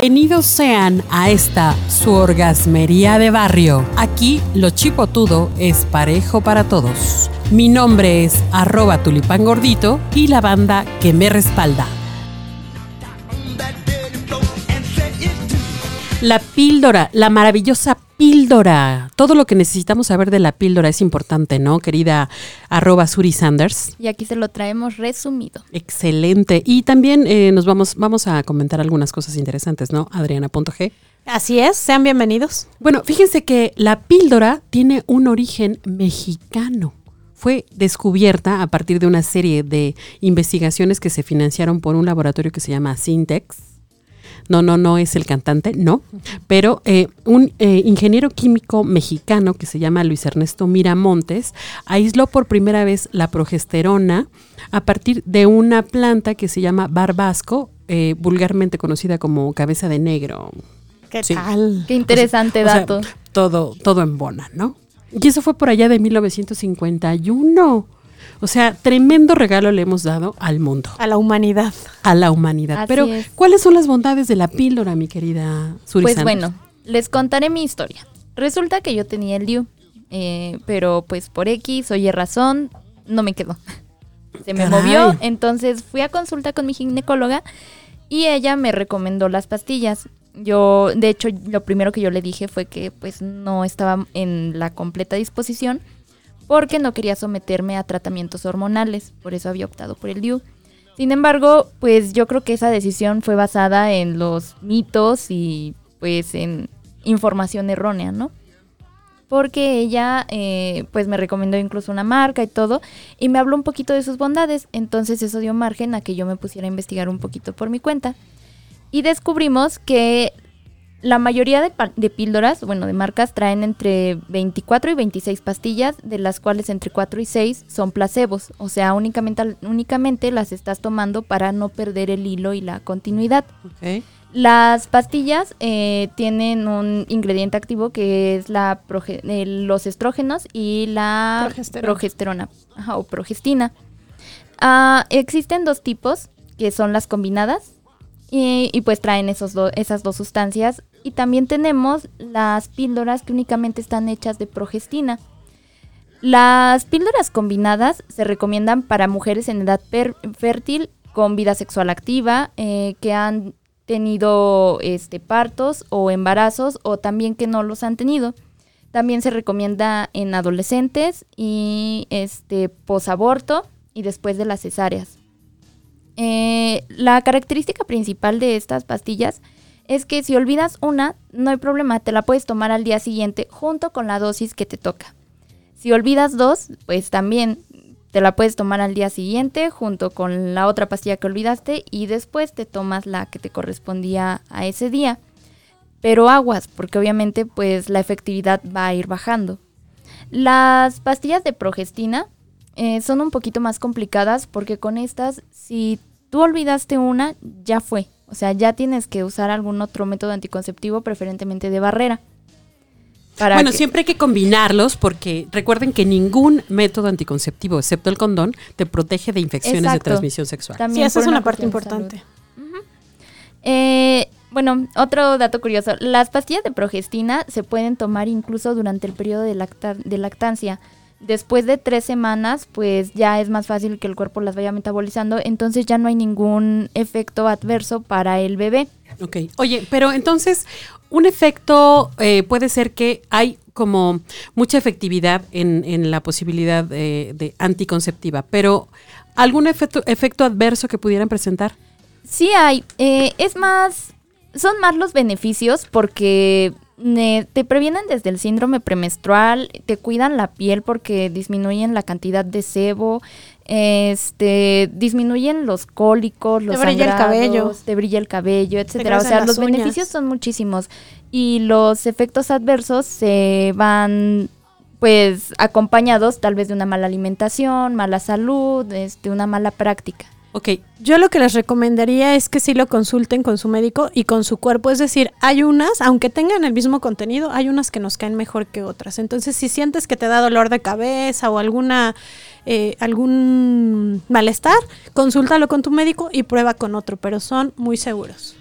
Bienvenidos sean a esta su orgasmería de barrio. Aquí lo chipotudo es parejo para todos. Mi nombre es arroba tulipán gordito y la banda que me respalda. La píldora, la maravillosa píldora. Todo lo que necesitamos saber de la píldora es importante, ¿no, querida arroba Suri Sanders? Y aquí se lo traemos resumido. Excelente. Y también eh, nos vamos, vamos a comentar algunas cosas interesantes, ¿no? Adriana.g. Así es, sean bienvenidos. Bueno, fíjense que la píldora tiene un origen mexicano. Fue descubierta a partir de una serie de investigaciones que se financiaron por un laboratorio que se llama Syntex no, no, no es el cantante, no, pero eh, un eh, ingeniero químico mexicano que se llama Luis Ernesto Miramontes aisló por primera vez la progesterona a partir de una planta que se llama barbasco, eh, vulgarmente conocida como cabeza de negro. ¿Qué tal? Qué interesante dato. todo, todo en bona, ¿no? Y eso fue por allá de 1951. O sea, tremendo regalo le hemos dado al mundo. A la humanidad. A la humanidad. Pero, ¿cuáles son las bondades de la píldora, mi querida Suri Pues bueno, les contaré mi historia. Resulta que yo tenía el DIU, eh, pero pues por X o Y razón no me quedó. Se me movió, entonces fui a consulta con mi ginecóloga y ella me recomendó las pastillas. Yo, de hecho, lo primero que yo le dije fue que pues no estaba en la completa disposición porque no quería someterme a tratamientos hormonales, por eso había optado por el DIU. Sin embargo, pues yo creo que esa decisión fue basada en los mitos y pues en información errónea, ¿no? Porque ella eh, pues me recomendó incluso una marca y todo y me habló un poquito de sus bondades, entonces eso dio margen a que yo me pusiera a investigar un poquito por mi cuenta. Y descubrimos que la mayoría de, píldoras, bueno, de marcas, traen entre 24 y 26 pastillas, de las cuales entre 4 y 6 son placebos. O sea, únicamente, únicamente las estás tomando para no perder el hilo y la continuidad. Las pastillas eh, tienen un ingrediente activo que es la los estrógenos y la progesterona, o progestina. Ah, existen dos tipos, que son las combinadas, y, pues traen esos esas dos sustancias y también tenemos las píldoras que únicamente están hechas de progestina. Las píldoras combinadas se recomiendan para mujeres en edad fértil con vida sexual activa, eh, que han tenido este, partos o embarazos o también que no los han tenido. También se recomienda en adolescentes y este, posaborto y después de las cesáreas. Eh, la característica principal de estas pastillas es que si olvidas una, no hay problema, te la puedes tomar al día siguiente junto con la dosis que te toca. Si olvidas dos, pues también te la puedes tomar al día siguiente junto con la otra pastilla que olvidaste y después te tomas la que te correspondía a ese día. Pero aguas, porque obviamente pues la efectividad va a ir bajando. Las pastillas de progestina eh, son un poquito más complicadas porque con estas, si tú olvidaste una, ya fue. O sea, ya tienes que usar algún otro método anticonceptivo, preferentemente de barrera. bueno, siempre hay que combinarlos porque recuerden que ningún método anticonceptivo, excepto el condón, te protege de infecciones de transmisión sexual. También sí, esa es una, parte importante. Eh, bueno, otro dato curioso. Las pastillas de progestina se pueden tomar incluso durante el periodo de, de lactancia después de tres semanas, pues ya es más fácil que el cuerpo las vaya metabolizando, entonces ya no hay ningún efecto adverso para el bebé. Ok, oye, pero entonces un efecto eh, puede ser que hay como mucha efectividad en, la posibilidad de, anticonceptiva, pero ¿algún efecto, efecto adverso que pudieran presentar? Sí hay, eh, es más, son más los beneficios porque te previenen desde el síndrome premenstrual, te cuidan la piel porque disminuyen la cantidad de sebo, este, disminuyen los cólicos, los te brilla el cabello, te brilla el cabello, etcétera. O sea, los beneficios son muchísimos y los efectos adversos se van pues acompañados tal vez de una mala alimentación, mala salud, este, una mala práctica. Ok, yo lo que les recomendaría es que sí lo consulten con su médico y con su cuerpo. Es decir, hay unas, aunque tengan el mismo contenido, hay unas que nos caen mejor que otras. Entonces, si sientes que te da dolor de cabeza o alguna eh, algún malestar, consúltalo con tu médico y prueba con otro, pero son muy seguros.